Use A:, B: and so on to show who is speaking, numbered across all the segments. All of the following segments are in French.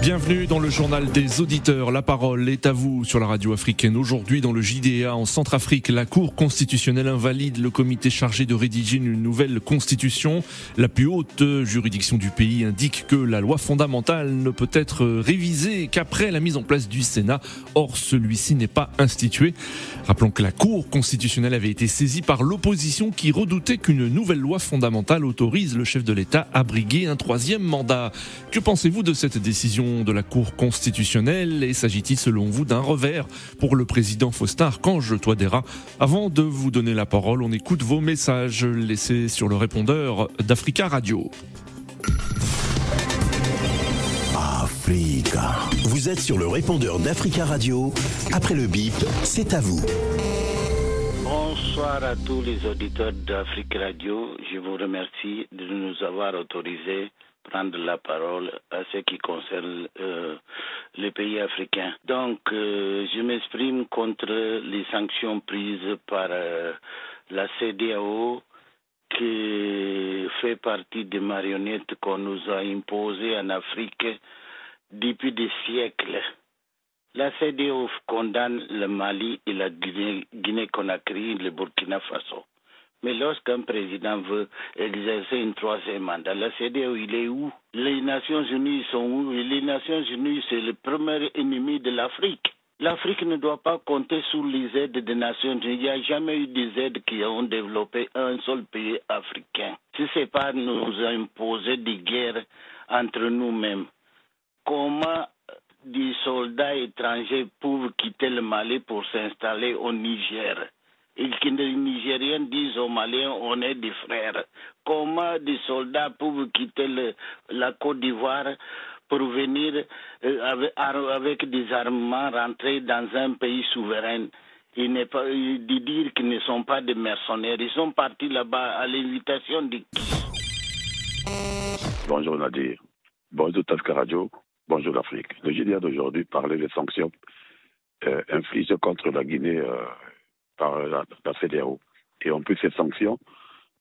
A: Bienvenue dans le journal des auditeurs. La parole est à vous sur la radio africaine. Aujourd'hui, dans le JDA en Centrafrique, la Cour constitutionnelle invalide le comité chargé de rédiger une nouvelle constitution. La plus haute juridiction du pays indique que la loi fondamentale ne peut être révisée qu'après la mise en place du Sénat. Or, celui-ci n'est pas institué. Rappelons que la Cour constitutionnelle avait été saisie par l'opposition qui redoutait qu'une nouvelle loi fondamentale autorise le chef de l'État à briguer un troisième mandat. Que pensez-vous de cette décision de la Cour constitutionnelle et s'agit-il selon vous d'un revers pour le président Faustin Archange Toadera Avant de vous donner la parole, on écoute vos messages laissés sur le répondeur d'Africa Radio.
B: Africa. Vous êtes sur le répondeur d'Africa Radio. Après le bip, c'est à vous.
C: Bonsoir à tous les auditeurs d'Africa Radio. Je vous remercie de nous avoir autorisé prendre la parole à ce qui concerne euh, les pays africains. Donc, euh, je m'exprime contre les sanctions prises par euh, la CDAO qui fait partie des marionnettes qu'on nous a imposées en Afrique depuis des siècles. La CDAO condamne le Mali et la Guinée-Conakry, le Burkina Faso. Mais lorsqu'un président veut exercer une troisième mandat, la CDAO, il est où? Les Nations Unies sont où? Les Nations Unies, c'est le premier ennemi de l'Afrique. L'Afrique ne doit pas compter sur les aides des Nations Unies. Il n'y a jamais eu des aides qui ont développé un seul pays africain. Si ce n'est pas nous imposer des guerres entre nous-mêmes, comment des soldats étrangers peuvent quitter le Mali pour s'installer au Niger? Les Nigériens disent aux Maliens on est des frères. Comment des soldats peuvent quitter la Côte d'Ivoire pour venir euh, avec, des armements rentrer dans un pays souverain? Il n'est pas de dire qu'ils ne sont pas des mercenaires. Ils sont partis là-bas à l'invitation de qui?
D: Bonjour Nadir. Bonjour Tafka Radio. Bonjour l'Afrique. Le GDA d'aujourd'hui parlait des sanctions euh, infligées contre la Guinée euh, par la, CDAO. Et en plus, ces sanctions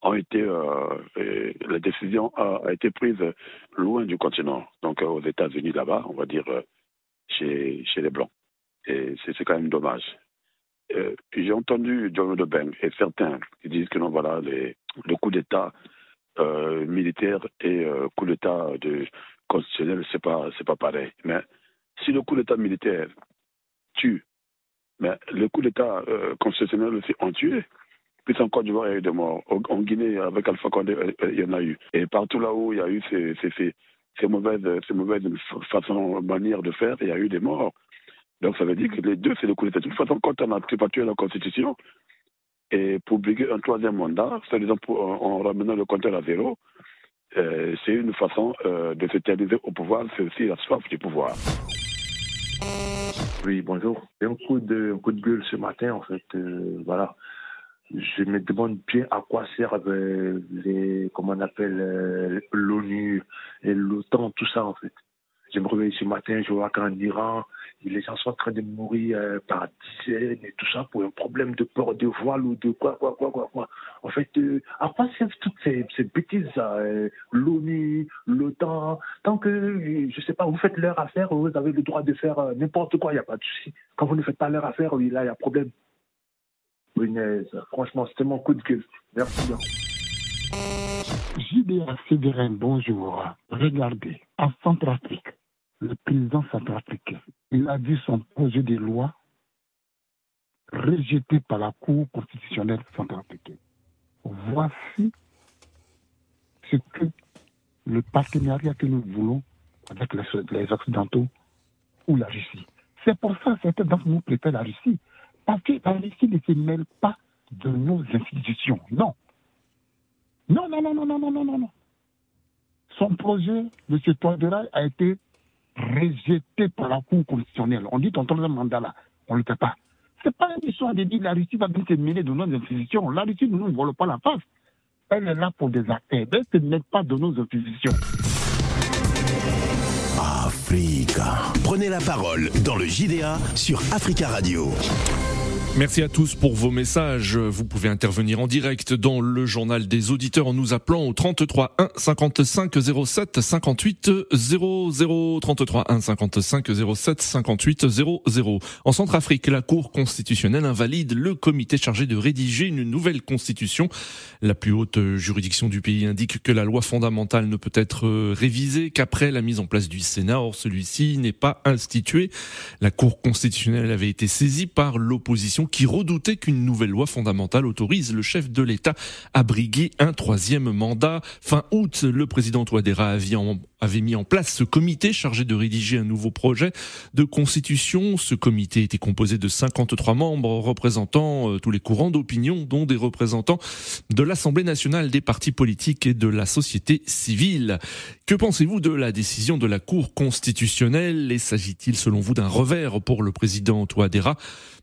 D: ont été, euh, la décision a, été prise loin du continent, donc euh, aux États-Unis là-bas, on va dire euh, chez, les Blancs. Et c'est quand même dommage. J'ai entendu John Beng et certains qui disent que non, voilà, le coup d'État militaire et coup d'État constitutionnel, c'est pas, pas pareil. Mais si le coup d'État militaire tue mais le coup d'État euh, constitutionnel aussi tué. Puis en Côte d'Ivoire, il y a eu des morts. En Guinée, avec Alpha Condé, euh, il y en a eu. Et partout là où il y a eu ces, mauvaises, ces mauvaises façons, manières de faire, il y a eu des morts. Donc ça veut dire que les deux, c'est le coup d'État. De toute façon, quand on a pas tué la Constitution, et pour briguer un troisième mandat, c'est-à-dire en ramenant le compteur à zéro, euh, c'est une façon de se terminer au pouvoir, c'est aussi la soif du pouvoir.
E: Oui, bonjour. Un coup de, coup de gueule ce matin, en fait. Euh, voilà. Je me demande bien à quoi servent euh, les, comment on appelle, euh, l'ONU et l'OTAN, tout ça, en fait. Je me réveille ce matin, je vois qu'en Iran, les gens sont en train de mourir euh, par dizaines et tout ça pour un problème de port de voile ou de quoi, quoi, quoi, quoi, quoi. En fait, euh, à quoi servent toutes ces, ces bêtises euh, L'ONU, l'OTAN, tant que, je sais pas, vous faites leur affaire, vous avez le droit de faire n'importe quoi, il n'y a pas de souci. Quand vous ne faites pas leur affaire, oui, là, il y a problème. franchement, c'était mon coup de gueule. Merci
F: JBA Séverin, bonjour. Regardez, en Centrafrique, le président centrafricain, il a vu son projet de loi rejeté par la Cour constitutionnelle centrafricaine. Voici ce que le partenariat que nous voulons avec les, Occidentaux ou la Russie. C'est pour ça que certains d'entre nous préfèrent la Russie. Parce que la Russie ne se mêle pas de nos institutions. Non. Non, non, non, non, non, non, non, non. Son projet, M. Toadera, a été rejeté par la Cour constitutionnelle. On dit ton troisième mandat là, on ne le fait pas. Ce n'est pas une histoire de dire la Russie va venir se mêler de nos institutions. La Russie ne nous vole pas la face. Elle est là pour des affaires. Elle ne se mêle pas de nos institutions.
B: Africa. Prenez la parole dans le JDA sur Africa Radio.
A: Merci à tous pour vos messages. Vous pouvez intervenir en direct dans le journal des auditeurs en nous appelant au 33 1 55 07 58 00 33 1 55 07 58 00. En Centrafrique, la Cour constitutionnelle invalide le comité chargé de rédiger une nouvelle constitution. La plus haute juridiction du pays indique que la loi fondamentale ne peut être révisée qu'après la mise en place du Sénat. Or, celui-ci n'est pas institué. La Cour constitutionnelle avait été saisie par l'opposition qui redoutait qu'une nouvelle loi fondamentale autorise le chef de l'État à briguer un troisième mandat. Fin août, le président Touadéra avait mis en place ce comité chargé de rédiger un nouveau projet de constitution. Ce comité était composé de 53 membres représentant euh, tous les courants d'opinion, dont des représentants de l'Assemblée nationale, des partis politiques et de la société civile. Que pensez-vous de la décision de la Cour constitutionnelle? Et s'agit-il selon vous d'un revers pour le président Touadéra?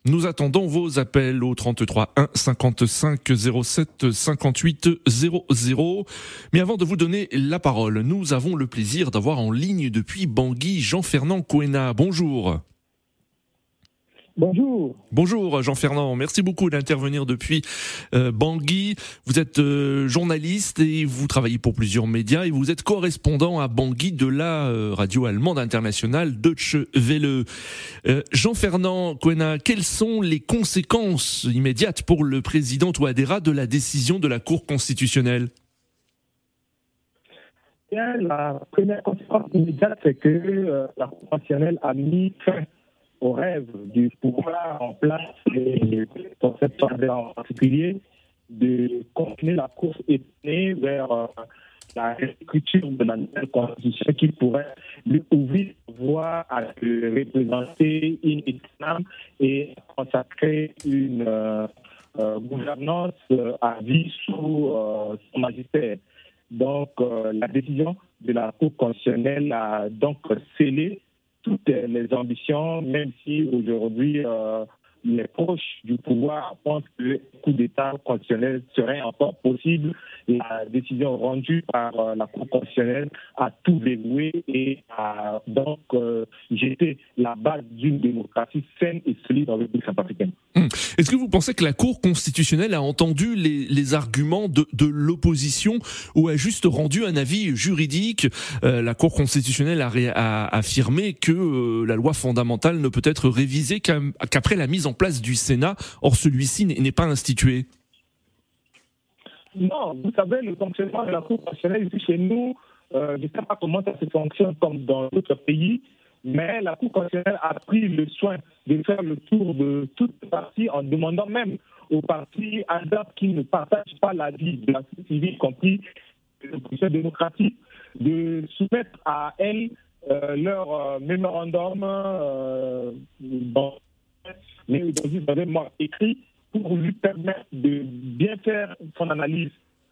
A: Nous attendons vos appels au 33 1 55 07 58 00. Mais avant de vous donner la parole, nous avons le plaisir d'avoir en ligne depuis Bangui Jean-Fernand Coena. Bonjour.
G: Bonjour.
A: Bonjour Jean-Fernand, merci beaucoup d'intervenir depuis euh, Bangui. Vous êtes euh, journaliste et vous travaillez pour plusieurs médias et vous êtes correspondant à Bangui de la euh, radio allemande internationale Deutsche Welle. Jean-Fernand Quena, quelles sont les conséquences immédiates pour le président Touadéra de la décision de la Cour constitutionnelle?
G: La première conséquence immédiate, c'est que la Cour constitutionnelle a mis fin au rêve du pouvoir en place, et dans cette en particulier, de continuer la course étonnée vers euh, la réécriture de la nouvelle constitution qui pourrait lui ouvrir voie à représenter une Islam et consacrer une euh, euh, gouvernance à vie sous son magistère. Donc, la décision de la Cour constitutionnelle a donc scellé les ambitions, même si aujourd'hui euh, les proches du pouvoir pensent que le coup d'État constitutionnel serait encore possible. La décision rendue par euh, la Cour constitutionnelle a tout dévoué et a donc euh, jeté la base d'une démocratie saine et solide en République centrafricaine.
A: Hum. Est-ce que vous pensez que la Cour constitutionnelle a entendu les, arguments de, l'opposition ou a juste rendu un avis juridique? Euh, La Cour constitutionnelle a, affirmé que euh, la loi fondamentale ne peut être révisée qu'après la mise en place du Sénat. Or, celui-ci n'est pas institué.
G: Non, vous savez, le fonctionnement de la Cour constitutionnelle ici chez nous, euh, je ne sais pas comment ça se fonctionne comme dans d'autres pays, mais la Cour constitutionnelle a pris le soin de faire le tour de toutes les parties en demandant même aux partis ADAP qui ne partagent pas la vie de la société civile, y compris l'opposition démocratique, de soumettre à elle euh, leur euh, mémorandum mais dans écrit pour lui permettre de bien faire son analyse.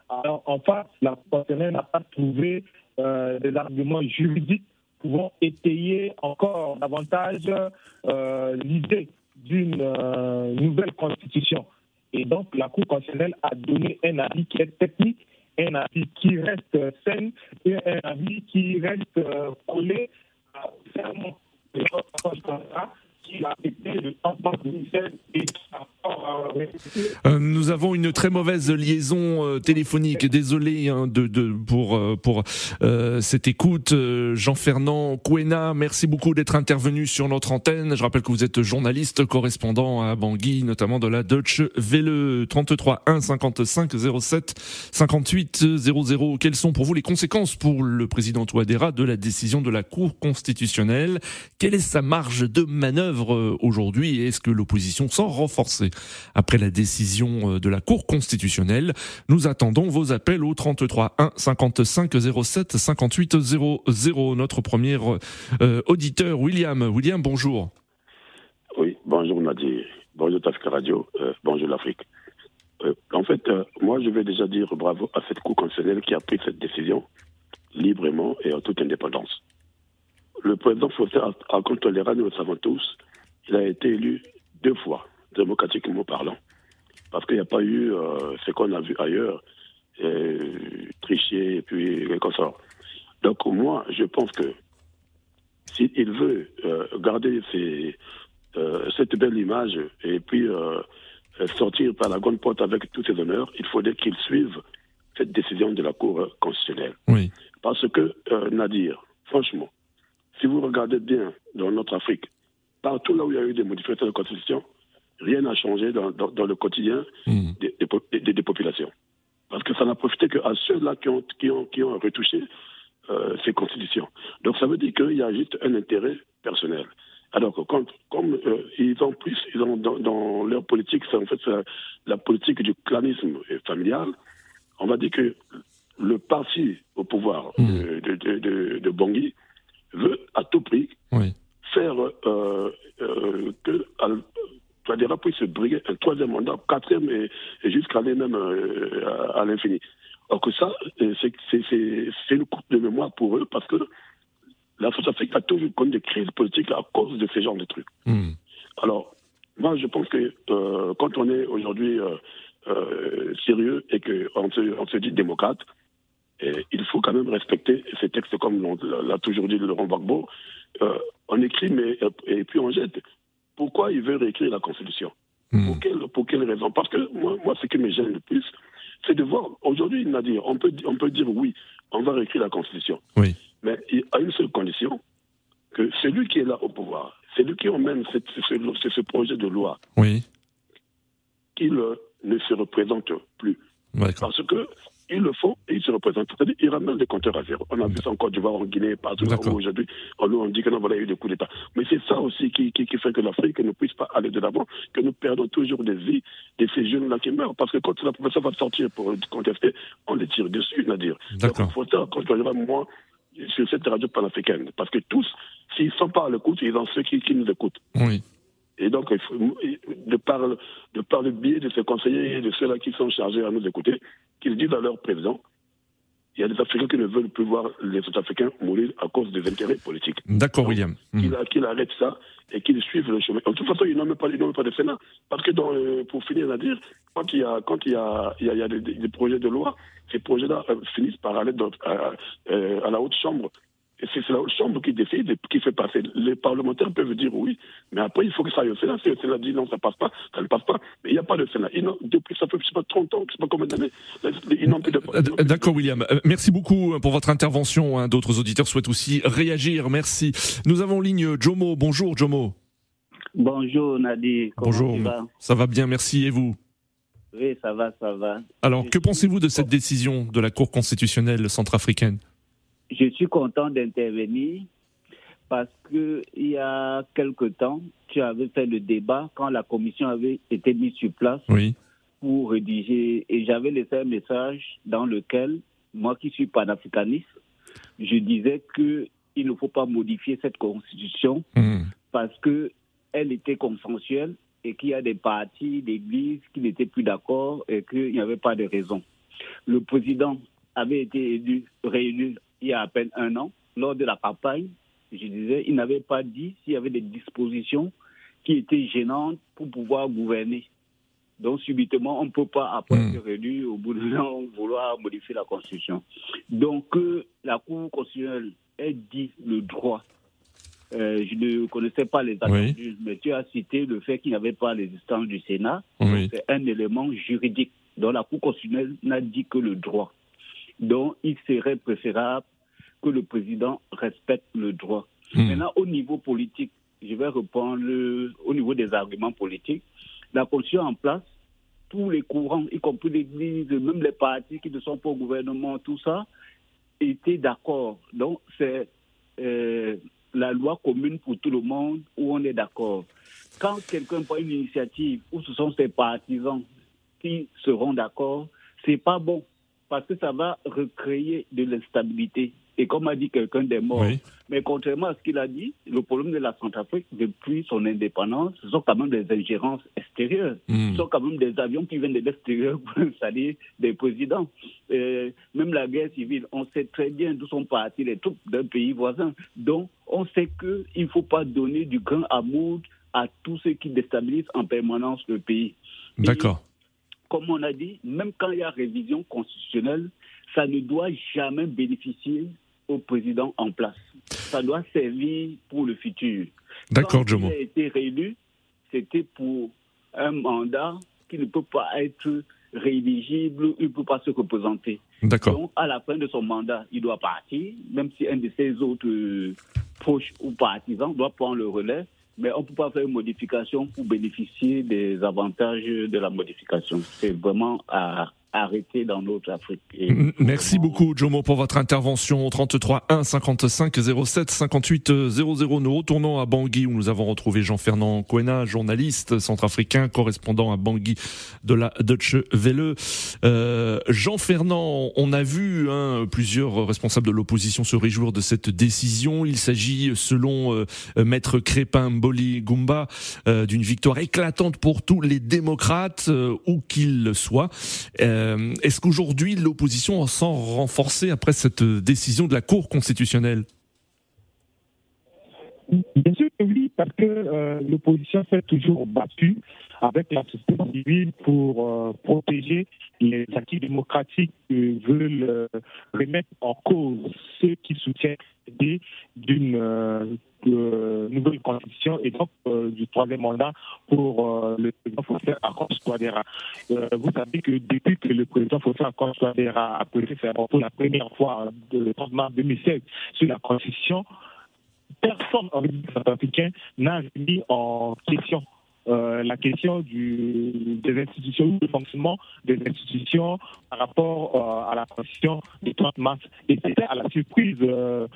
G: Alors, en face, la constitutionnelle n'a pas trouvé des arguments juridiques pouvons étayer encore davantage euh, l'idée d'une euh, nouvelle constitution. Et donc, la Cour constitutionnelle a donné un avis qui est technique, un avis qui reste sain et un avis qui reste euh, collé à
A: euh, nous avons une très mauvaise liaison euh, téléphonique. Désolé hein, de, de, pour euh, pour cette écoute. Jean-Fernand Kouena, merci beaucoup d'être intervenu sur notre antenne. Je rappelle que vous êtes journaliste, correspondant à Bangui, notamment de la Deutsche Welle 33 1 55 07 58 00. Quelles sont pour vous les conséquences pour le président Touadéra de la décision de la Cour constitutionnelle? Quelle est sa marge de manœuvre? Euh, aujourd'hui et est-ce que l'opposition s'en renforcer après la décision euh, de la Cour constitutionnelle? Nous attendons vos appels au 33 1 55 07 58 00. Notre premier euh, auditeur, William. William, bonjour.
D: Oui, bonjour Nadir. Bonjour Tafka Radio. bonjour l'Afrique. en fait, moi, je vais déjà dire bravo à cette Cour constitutionnelle qui a pris cette décision librement et en toute indépendance. Le président Faustin Alcantara, nous le savons tous, il a été élu deux fois, démocratiquement parlant, parce qu'il n'y a pas eu euh, ce qu'on a vu ailleurs, euh, tricher et puis quelque chose. Donc moi, je pense que s'il veut euh, garder ses, euh, cette belle image et puis euh, sortir par la grande porte avec tous ses honneurs, il faudrait qu'il suive cette décision de la Cour constitutionnelle.
A: Oui.
D: Parce que, Nadir, franchement, si vous regardez bien dans notre Afrique, partout là où il y a eu des modifications de Constitution, rien n'a changé dans, le quotidien hmm. des, populations. Parce que ça n'a profité qu'à ceux-là qui ont, qui, ont, qui ont retouché euh, ces constitutions. Donc ça veut dire qu'il y a juste un intérêt personnel. Alors que quand, comme euh, ils ont plus, ils ont dans, leur politique, c'est en fait la politique du clanisme familial, on va dire que le parti au pouvoir hmm. de, de, de, de, Bangui veut à tout prix faire euh, euh, que Touadéra puisse se briguer un troisième mandat, quatrième et, jusqu'à aller même euh, à, l'infini. Alors que ça, c'est une coupe de mémoire pour eux parce que la Centrafrique a toujours connu des crises politiques à cause de ces genres de trucs. Hmm. Alors, moi, je pense que euh, quand on est aujourd'hui euh, sérieux et qu'on se, on se dit démocrate, il faut quand même respecter ces textes comme l'a toujours dit Laurent Gbagbo. Euh, on écrit mais, et puis on jette. Pourquoi il veut réécrire la Constitution? Hmm. pour, quelle, pour quelle raison? Parce que moi, moi, ce qui me gêne le plus, c'est de voir, aujourd'hui, Nadir, on peut, on peut dire oui, on va réécrire la Constitution.
A: Oui.
D: Mais il a une seule condition, que celui qui est là au pouvoir, celui qui emmène ce, ce, ce projet de loi,
A: oui.
D: qu'il ne se représente plus. Parce que ils le font et ils se représentent. C'est-à-dire qu'ils ramènent des compteurs à zéro. On a vu ça en Côte d'Ivoire, en Guinée, partout aujourd'hui. On nous dit que non, voilà, il y a eu des coups d'État. Mais c'est ça aussi qui, qui, fait que l'Afrique ne puisse pas aller de l'avant, que nous perdons toujours des vies de ces jeunes-là qui meurent. Parce que quand la professeure va sortir pour contester, on les tire dessus, c'est-à-dire.
A: D'accord.
D: Il faut quand je moi, sur cette radio panafricaine. Parce que tous, s'ils ne sont pas à l'écoute, ils ont ceux qui, qui nous écoutent.
A: Oui.
D: Et donc, il de, par, de par le biais de ces conseillers et de ceux-là qui sont chargés à nous écouter, qu'ils disent à leur président il y a des Africains qui ne veulent plus voir les Africains mourir à cause des intérêts politiques.
A: D'accord, William.
D: Qu'il arrête ça et qu'il suive le chemin. De toute façon, ils n'ont même pas, pas de Sénat. Parce que, dans, euh, pour finir à dire, quand il y a, quand il y a, il y a, des, projets de loi, ces projets-là euh, finissent par aller euh, à la haute chambre c'est la chambre qui décide, qui fait passer. Les parlementaires peuvent dire oui, mais après, il faut que ça aille au Sénat. Si le Sénat dit non, ça passe pas, ça ne passe pas. Mais il n'y a pas de Sénat. depuis, ça fait, je sais pas, 30 ans, je sais pas combien d'années, ils n'ont plus de...
A: Euh, d'accord, William. Euh, merci beaucoup pour votre intervention. Hein. D'autres auditeurs souhaitent aussi réagir. Merci. Nous avons en ligne Jomo. Bonjour, Jomo.
H: Bonjour, Nadi.
A: Bonjour. Ça va bien, merci. Et vous?
H: Oui, ça va, ça va.
A: Alors, que pensez-vous de cette décision de la Cour constitutionnelle centrafricaine?
H: Je suis content d'intervenir parce que il y a quelque temps, tu avais fait le débat quand la commission avait été mise sur place pour rédiger et j'avais laissé un message dans lequel moi qui suis panafricaniste, je disais que il ne faut pas modifier cette constitution hmm. parce que elle était consensuelle et qu'il y a des partis d'église qui n'étaient plus d'accord et qu'il n'y avait pas de raison. Le président avait été élu, réélu il y a à peine un an, lors de la campagne, je disais, il n'avait pas dit s'il y avait des dispositions qui étaient gênantes pour pouvoir gouverner. Donc, subitement, on ne peut pas, après hmm. être élu, au bout d'un an, vouloir modifier la Constitution. Donc, la Cour constitutionnelle ait dit le droit. Euh, je ne connaissais pas les attendus, mais tu as cité le fait qu'il n'y avait pas l'existence du Sénat. C'est un élément juridique. Donc, la Cour constitutionnelle n'a dit que le droit. Donc, il serait préférable que le président respecte le droit. Hmm. Maintenant, au niveau politique, je vais reprendre au niveau des arguments politiques. La position en place, tous les courants, y compris l'Église, même les partis qui ne sont pas au gouvernement, tout ça, étaient d'accord. Donc, c'est euh, la loi commune pour tout le monde où on est d'accord. Quand quelqu'un prend une initiative où ce sont ses partisans qui seront d'accord, c'est pas bon parce que ça va recréer de l'instabilité et comme a dit quelqu'un des morts. Mais contrairement à ce qu'il a dit, le problème de la Centrafrique, depuis son indépendance, ce sont quand même des ingérences extérieures. Hmm. Ce sont quand même des avions qui viennent de l'extérieur pour installer des présidents. même la guerre civile, on sait très bien d'où sont partis les troupes d'un pays voisin. Donc, on sait qu'il ne faut pas donner du grain à moudre à tous ceux qui déstabilisent en permanence le pays.
A: D'accord.
H: Comme on a dit, même quand il y a révision constitutionnelle, ça ne doit jamais bénéficier au président en place. Ça doit servir pour le futur.
A: D'accord, Jomo.
H: Il a été réélu, c'était pour un mandat qui ne peut pas être rééligible, il ne peut pas se représenter.
A: D'accord.
H: Donc, à la fin de son mandat, il doit partir, même si un de ses autres euh, proches ou partisans doit prendre le relais mais on ne peut pas faire une modification pour bénéficier des avantages de la modification. C'est vraiment à arrêter dans notre Afrique.
A: Merci beaucoup, Jomo, pour votre intervention. 33 1 55 07 58 00. Nous retournons à Bangui où nous avons retrouvé Jean-Fernand Kouena, journaliste centrafricain, correspondant à Bangui de la Deutsche Welle. Euh, Jean-Fernand, on a vu hein, plusieurs responsables de l'opposition se réjouir de cette décision. Il s'agit, selon euh, Maître Crépin Mboli Gumba, euh, d'une victoire éclatante pour tous les démocrates, euh, où qu'ils soient. Euh, est-ce qu'aujourd'hui l'opposition sent renforcée après cette décision de la Cour constitutionnelle
G: Bien sûr que oui, parce que euh, l'opposition s'est toujours battue avec la société civile pour euh, protéger les acquis démocratiques que veulent remettre en cause ceux qui soutiennent l'idée d'une nouvelle constitution et donc du troisième mandat pour le président Fossé Akos Touadéra. vous savez que depuis que le président Fossé Akos a prêté pour la première fois le 30 mars 2016 sur la constitution, personne en République africaine n'a mis en question euh, la question des institutions, du fonctionnement des institutions par rapport euh, à la constitution du 30 mars. Et c'était à la surprise euh,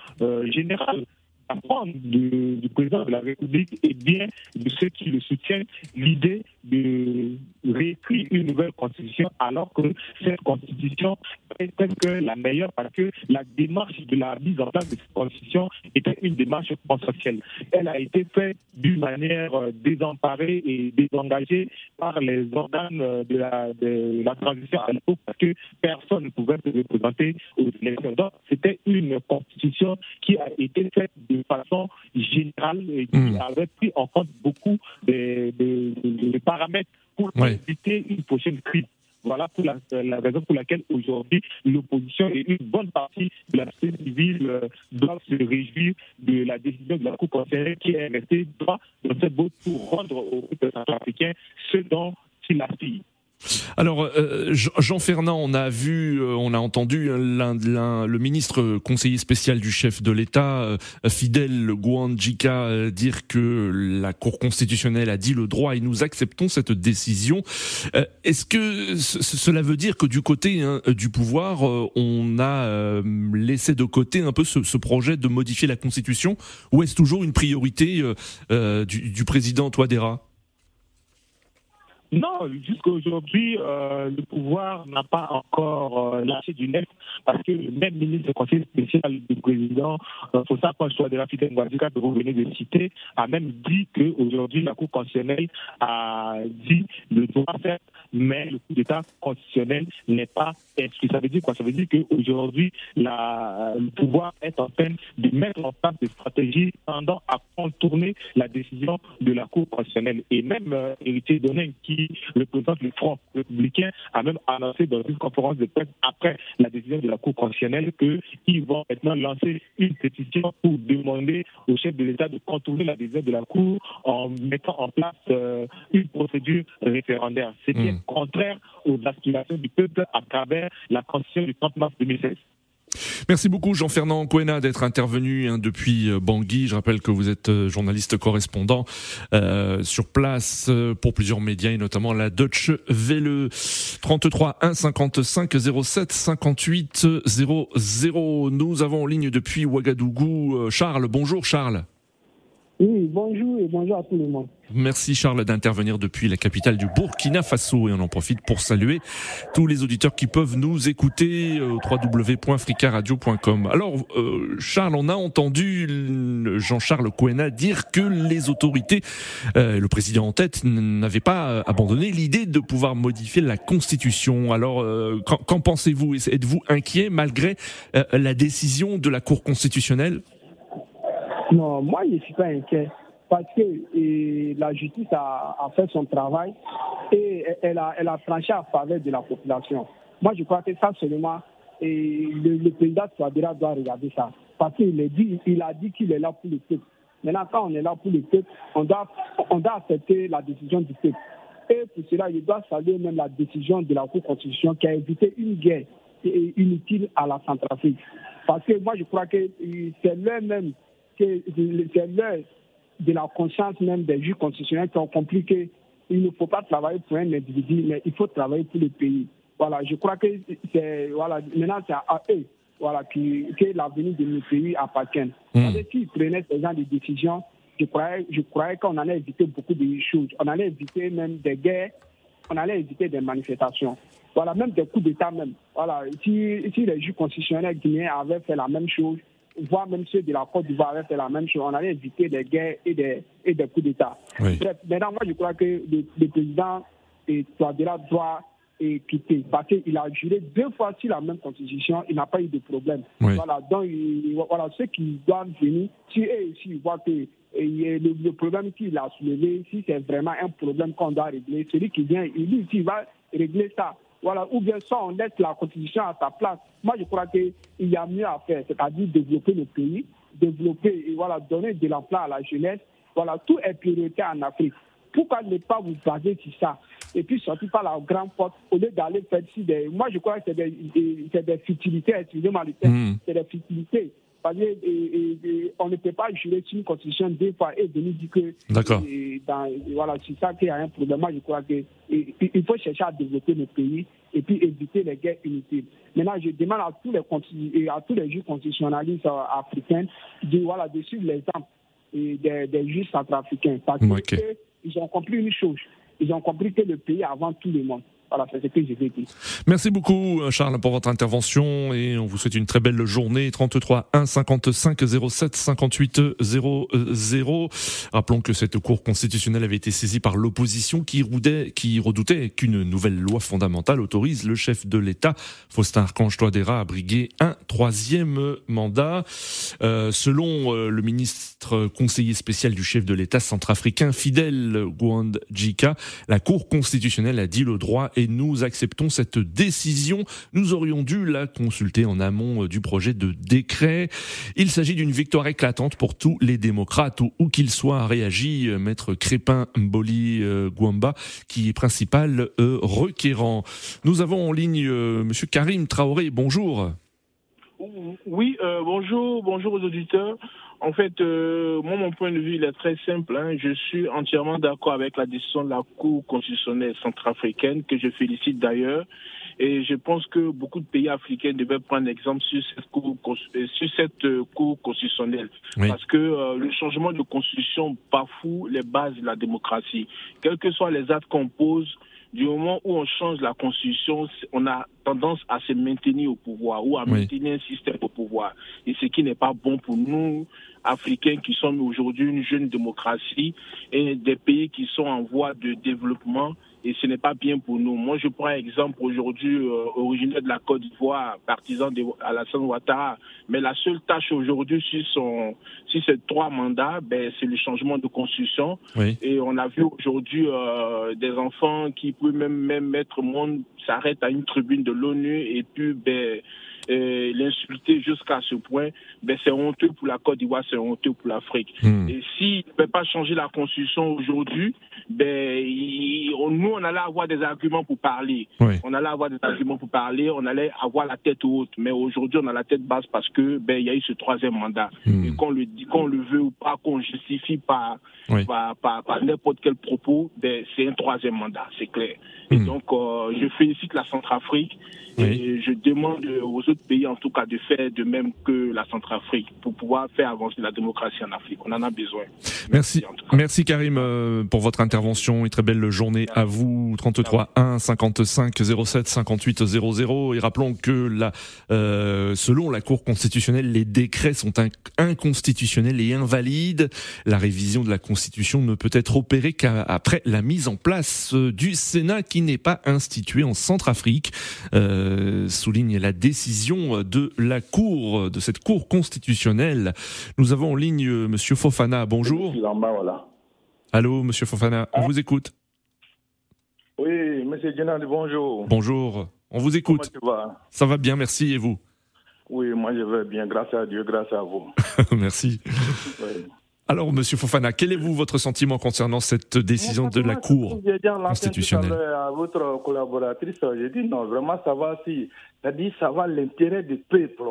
G: générale apprendre du, du, président de la République et bien de ceux qui le soutiennent l'idée de réécrire une nouvelle constitution alors que cette constitution est peut-être la meilleure parce que la démarche de la mise en place de cette constitution était une démarche consensuelle. Elle a été faite d'une manière euh, désemparée et désengagée par les organes de la, de la transition à l'époque parce que personne ne pouvait se représenter aux élections. Donc c'était une constitution qui a été faite de façon générale et qui hmm. avait pris en compte beaucoup de, paramètres pour éviter une prochaine crise. Voilà pour la, raison pour laquelle aujourd'hui l'opposition et une bonne partie de la société civile euh, doivent se réjouir de la décision de la Cour constitutionnelle qui est restée droit dans cette botte pour rendre au peuple centrafricain ce dont il aspire.
A: Alors, euh, Jean Fernand, on a vu, euh, on a entendu le ministre conseiller spécial du chef de l'État, euh, Fidel Guandjika, dire que la Cour constitutionnelle a dit le droit et nous acceptons cette décision. Est-ce que cela veut dire que du côté hein, du pouvoir, on a laissé de côté un peu ce, projet de modifier la Constitution, ou est-ce toujours une priorité du, du président Touadéra?
G: Non, jusqu'à aujourd'hui, euh, le pouvoir n'a pas encore euh, lâché du net parce que le même ministre du conseil spécial du président, euh, Fossa de la Fidel Guadika, que vous venez de citer, a même dit qu'aujourd'hui, la Cour constitutionnelle a dit le droit certes, mais le coup d'État constitutionnel n'est pas exclu. Ça veut dire quoi? Ça veut dire qu'aujourd'hui, le pouvoir est en train de mettre en place des stratégies tendant à contourner la décision de la Cour constitutionnelle. Et même euh, Héritier Donin, qui le président du Front républicain a même annoncé dans une conférence de presse après la décision de la Cour constitutionnelle qu'ils vont maintenant lancer une pétition pour demander au chef de l'État de contourner la décision de la Cour en mettant en place euh, une procédure référendaire. C'est bien. Contraire aux aspirations du peuple à travers la Constitution du 30 mars 2016.
A: Merci beaucoup Jean-Fernand Coena d'être intervenu hein, depuis euh, Bangui. Je rappelle que vous êtes euh, journaliste correspondant euh, sur place pour plusieurs médias et notamment la Deutsche Welle 33 1 55 07 58 00. Nous avons en ligne depuis Ouagadougou Charles. Bonjour Charles.
I: Oui, bonjour et bonjour à tout le monde.
A: Merci Charles d'intervenir depuis la capitale du Burkina Faso et on en profite pour saluer tous les auditeurs qui peuvent nous écouter au www.fricaradio.com. Alors euh, Charles, on a entendu Jean-Charles Coena dire que les autorités, euh, le président en tête, n'avaient pas abandonné l'idée de pouvoir modifier la Constitution. Alors euh, qu'en pensez-vous? Êtes-vous inquiet malgré la décision de la Cour constitutionnelle?
I: Non, moi, je ne suis pas inquiet parce que la justice a, fait son travail et elle a, elle a tranché en faveur de la population. Moi, je crois que ça seulement, et le, le président Touadéra doit regarder ça. Parce qu'il a dit qu'il est là pour le peuple. Maintenant, quand on est là pour le peuple, on doit, accepter la décision du peuple. Et pour cela, il doit saluer même la décision de la Cour constitutionnelle qui a évité une guerre inutile à la Centrafrique. Parce que moi, je crois que c'est l'heure même, que c'est l'heure de la conscience même des juges constitutionnels qui ont compris qu'il ne faut pas travailler pour un individu, mais il faut travailler pour le pays. Voilà, je crois que c'est, voilà, maintenant c'est à eux voilà, que l'avenir de nos pays appartient. Mmh. S'ils prenaient ce genre de décisions, je croyais, je croyais qu'on allait éviter beaucoup de choses. On allait éviter même des guerres, on allait éviter des manifestations. Voilà, même des coups d'État même. Voilà, si, si les juges constitutionnels guinéens avaient fait la même chose, voire même ceux de la Côte d'Ivoire avaient fait la même chose, on allait éviter des guerres et des, et des coups d'État. Bref, maintenant, moi, je crois que le, le président Touadéra doit et quitter. Parce qu'il a juré deux fois sur la même constitution, il n'a pas eu de problème. Voilà, donc voilà, ceux qui doivent venir, si eux aussi voient que le, problème qu'il a soulevé, si c'est vraiment un problème qu'on doit régler, celui qui vient, il dit qu'il va régler ça. Voilà, ou bien ça, on laisse la constitution à sa place. Moi, je crois qu'il y a mieux à faire, c'est-à-dire développer le pays, développer et voilà, donner de l'emploi à la jeunesse. Voilà, tout est priorité en Afrique. Pourquoi ne pas vous baser sur ça et puis sortir par la grande porte au lieu d'aller faire des. Moi, je crois que c'est des, des, des, futilités, excusez-moi le terme, c'est des futilités. Parce on ne peut pas jurer sur une constitution deux fois et venir dire que.
A: D'accord.
I: Voilà, c'est ça qui a un problème. Moi, je crois qu'il faut chercher à développer le pays et puis éviter les guerres inutiles. Maintenant, je demande à tous les, à tous les juges constitutionnalistes euh, africains de, voilà, de suivre l'exemple des, des juges centrafricains. Parce qu'ils ont compris une chose ils ont compris que le pays avant tout le monde. Voilà, c'est.
A: Merci beaucoup, Charles, pour votre intervention et on vous souhaite une très belle journée. 33 1 55 07 58 00. Rappelons que cette Cour constitutionnelle avait été saisie par l'opposition qui, qui redoutait qu'une nouvelle loi fondamentale autorise le chef de l'État, Faustin Archange Touadéra, à briguer un troisième mandat. Euh, selon euh, le ministre conseiller spécial du chef de l'État centrafricain, Fidel Guandjika, la Cour constitutionnelle a dit le droit et nous acceptons cette décision. Nous aurions dû la consulter en amont euh, du projet de décret. Il s'agit d'une victoire éclatante pour tous les démocrates, où qu'ils soient, réagi euh, maître Crépin Mboli euh, Gwamba, qui est principal requérant. Nous avons en ligne monsieur Karim Traoré. Bonjour.
J: Oui, bonjour, bonjour aux auditeurs. En fait, euh, moi, mon point de vue, il est très simple. Hein. Je suis entièrement d'accord avec la décision de la Cour constitutionnelle centrafricaine, que je félicite d'ailleurs. Et je pense que beaucoup de pays africains devaient prendre exemple sur cette Cour, euh, sur cette euh, cour constitutionnelle. Parce que le changement de constitution bafoue les bases de la démocratie. Quels que soient les actes qu'on pose, du moment où on change la constitution, on a tendance à se maintenir au pouvoir ou à maintenir un système au pouvoir. Et ce qui n'est pas bon pour nous, Africains, qui sommes aujourd'hui une jeune démocratie et des pays qui sont en voie de développement et ce n'est pas bien pour nous. Moi, je prends un exemple aujourd'hui, euh, originaire de la Côte d'Ivoire, partisan de Alassane Ouattara, mais la seule tâche aujourd'hui sur son, sur ces trois mandats, ben, c'est le changement de constitution. Et on a vu aujourd'hui euh, des enfants qui peuvent même, même mettre monde s'arrête à une tribune de l'ONU et puis ben, l'insulter jusqu'à ce point, ben, c'est honteux pour la Côte d'Ivoire, c'est honteux pour l'Afrique. Hmm. Et s'il ne peut pas changer la constitution aujourd'hui, ben, nous, on allait avoir des arguments pour parler. On allait avoir des arguments pour parler, on allait avoir la tête haute. Mais aujourd'hui, on a la tête basse parce que ben, il y a eu ce troisième mandat. Hmm. Et qu'on le dit, qu'on le veut ou pas, qu'on justifie par, par, par, n'importe quel propos, ben, c'est un troisième mandat, c'est clair. Et hmm. donc, euh, je félicite la Centrafrique et je demande aux autres pays, en tout cas, de faire de même que la Centrafrique pour pouvoir faire avancer la démocratie en Afrique. On en a besoin.
A: Merci, merci, Karim euh, pour votre intervention et très belle journée à vous. 33 1 55 07 58 00 et rappelons que la, euh, selon la Cour constitutionnelle, les décrets sont inconstitutionnels et invalides. La révision de la Constitution ne peut être opérée qu'après la mise en place euh, du Sénat qui n'est pas institué en Centrafrique. Euh, souligne la décision de la Cour, de cette Cour constitutionnelle. Nous avons en ligne euh, Monsieur Fofana. Bonjour. Allô, Monsieur Fofana, on vous écoute.
K: Oui, Monsieur Général, bonjour.
A: Bonjour, on vous écoute. Ça va bien, merci. Et vous?
K: Oui, moi je vais bien, grâce à Dieu, grâce à vous.
A: merci. Alors, Monsieur Fofana, quel est vous votre sentiment concernant cette décision de la Cour constitutionnelle
K: À votre collaboratrice, j'ai dit non, vraiment ça va si, c'est-à-dire ça va l'intérêt du peuple.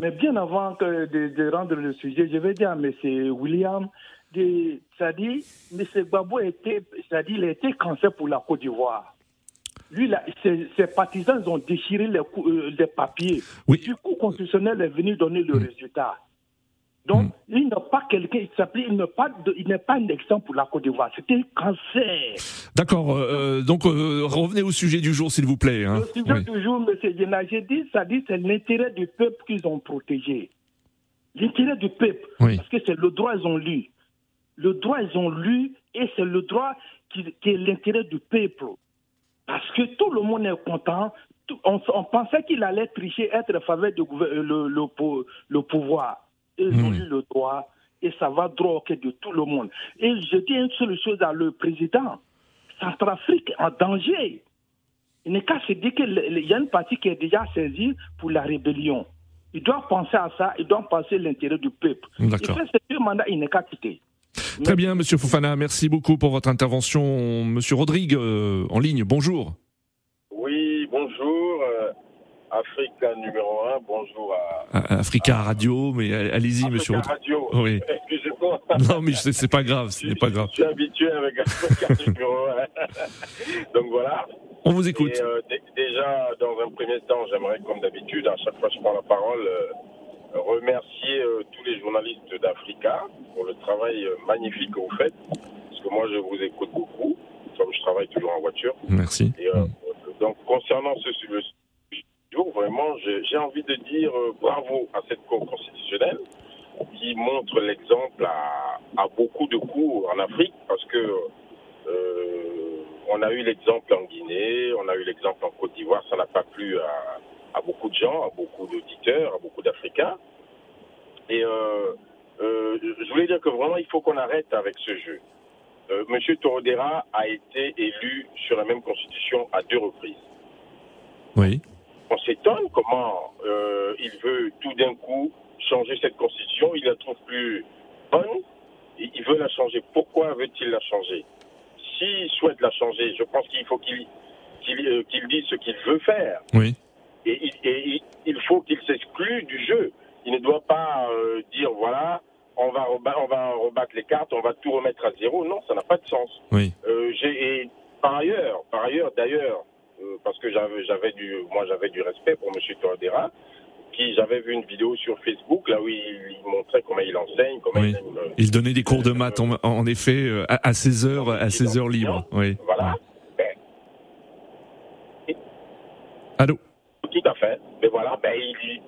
K: Mais bien avant que de, rendre le sujet, je vais dire à M. William, c'est-à-dire, M. Gbagbo était, c'est-à-dire, il été cancer pour la Côte d'Ivoire. Lui, ses, partisans ont déchiré les, euh, papiers. Oui. Du coup, constitutionnel est venu donner le mm. résultat. Donc, mm. il n'est pas quelqu'un, il n'est pas, il pas un exemple pour la Côte d'Ivoire. C'était un cancer.
A: D'accord. Euh, donc, euh, revenez au sujet du jour, s'il vous plaît.
K: Hein. Le sujet du jour, M. Djena, j'ai dit, ça dit, c'est l'intérêt du peuple qu'ils ont protégé. L'intérêt du peuple. Parce que c'est le droit, ils ont lu. Le droit, ils ont lu, et c'est le droit qui, qui est l'intérêt du peuple. Parce que tout le monde est content. On, pensait qu'il allait tricher, être faveur du le, le, le, pouvoir. Ils ont eu le droit et ça va droit de tout le monde. Et je dis une seule chose à le président. Centrafrique en danger. Il n'est qu'à se dire qu'il y a une partie qui est déjà saisie pour la rébellion. Il doit penser à ça, il doit penser l'intérêt du peuple. Il fait ce deux mandats, il n'est qu'à quitter.
A: Très bien, Monsieur Foufana, merci beaucoup pour votre intervention. Monsieur Rodrigue, euh, en ligne, bonjour.
L: Euh, Africa numéro 1, bonjour
A: à... Africa Radio, mais allez-y, Monsieur
L: Rodrigue. Radio,
A: oui. excusez-moi. Non, mais c'est pas grave, ce n'est pas grave.
L: Je suis habitué avec Africa numéro 1. Donc voilà.
A: On vous écoute.
L: Euh, déjà, dans un premier temps, j'aimerais, comme d'habitude, à chaque fois que je prends la parole, remercier euh, tous les journalistes d'Africa pour le travail euh, magnifique que vous faites. Parce que moi, je vous écoute beaucoup, comme je travaille toujours en voiture.
A: Merci.
L: Euh, donc, concernant ce sujet, vraiment, j'ai envie de dire bravo à cette Cour constitutionnelle qui montre l'exemple à, beaucoup de cours en Afrique parce que on a eu l'exemple en Guinée, on a eu l'exemple en Côte d'Ivoire, ça n'a pas plu à, beaucoup de gens, à beaucoup d'auditeurs, à beaucoup d'Africains. Et euh, euh, je voulais dire que vraiment, il faut qu'on arrête avec ce jeu. Euh, Monsieur Torodera a été élu sur la même constitution à deux reprises.
A: Oui.
L: On s'étonne comment il veut tout d'un coup changer cette constitution. Il la trouve plus bonne. Il veut la changer. Pourquoi veut-il la changer? S'il souhaite la changer, je pense qu'il faut qu'il qu'il dise ce qu'il veut faire.
A: Oui
L: et, il faut qu'il s'exclue du jeu. Il ne doit pas euh, dire voilà, on va, on va rebattre les cartes, on va tout remettre à zéro. Non, ça n'a pas de sens.
A: Oui.
L: Euh, et par ailleurs, par ailleurs, d'ailleurs, euh, parce que j'avais du, moi j'avais du respect pour M. Toradera, qui j'avais vu une vidéo sur Facebook là où il, montrait comment il enseigne, comment
A: il, il, donnait des cours de maths en, effet à, ses heures, à ses heures libres. Oui.
L: Voilà.
A: Allô.
L: Tout à fait. Mais voilà, ben,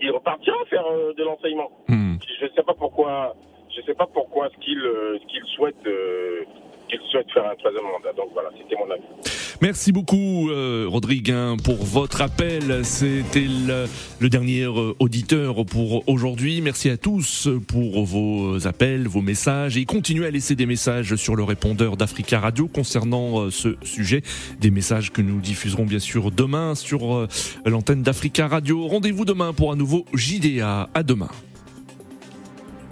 L: il, repartira faire euh, de l'enseignement. Hmm. Je ne sais pas pourquoi, je sais pas pourquoi ce qu'il euh, qu'il souhaite, euh, souhaite faire un troisième mandat. Donc voilà, c'était mon avis.
A: Merci beaucoup, euh, Rodriguin, pour votre appel. C'était le, dernier euh, auditeur pour aujourd'hui. Merci à tous pour vos appels, vos messages et continuez à laisser des messages sur le répondeur d'Africa Radio concernant euh, ce sujet. Des messages que nous diffuserons bien sûr demain sur l'antenne d'Africa Radio. Rendez-vous demain pour un nouveau JDA. À demain.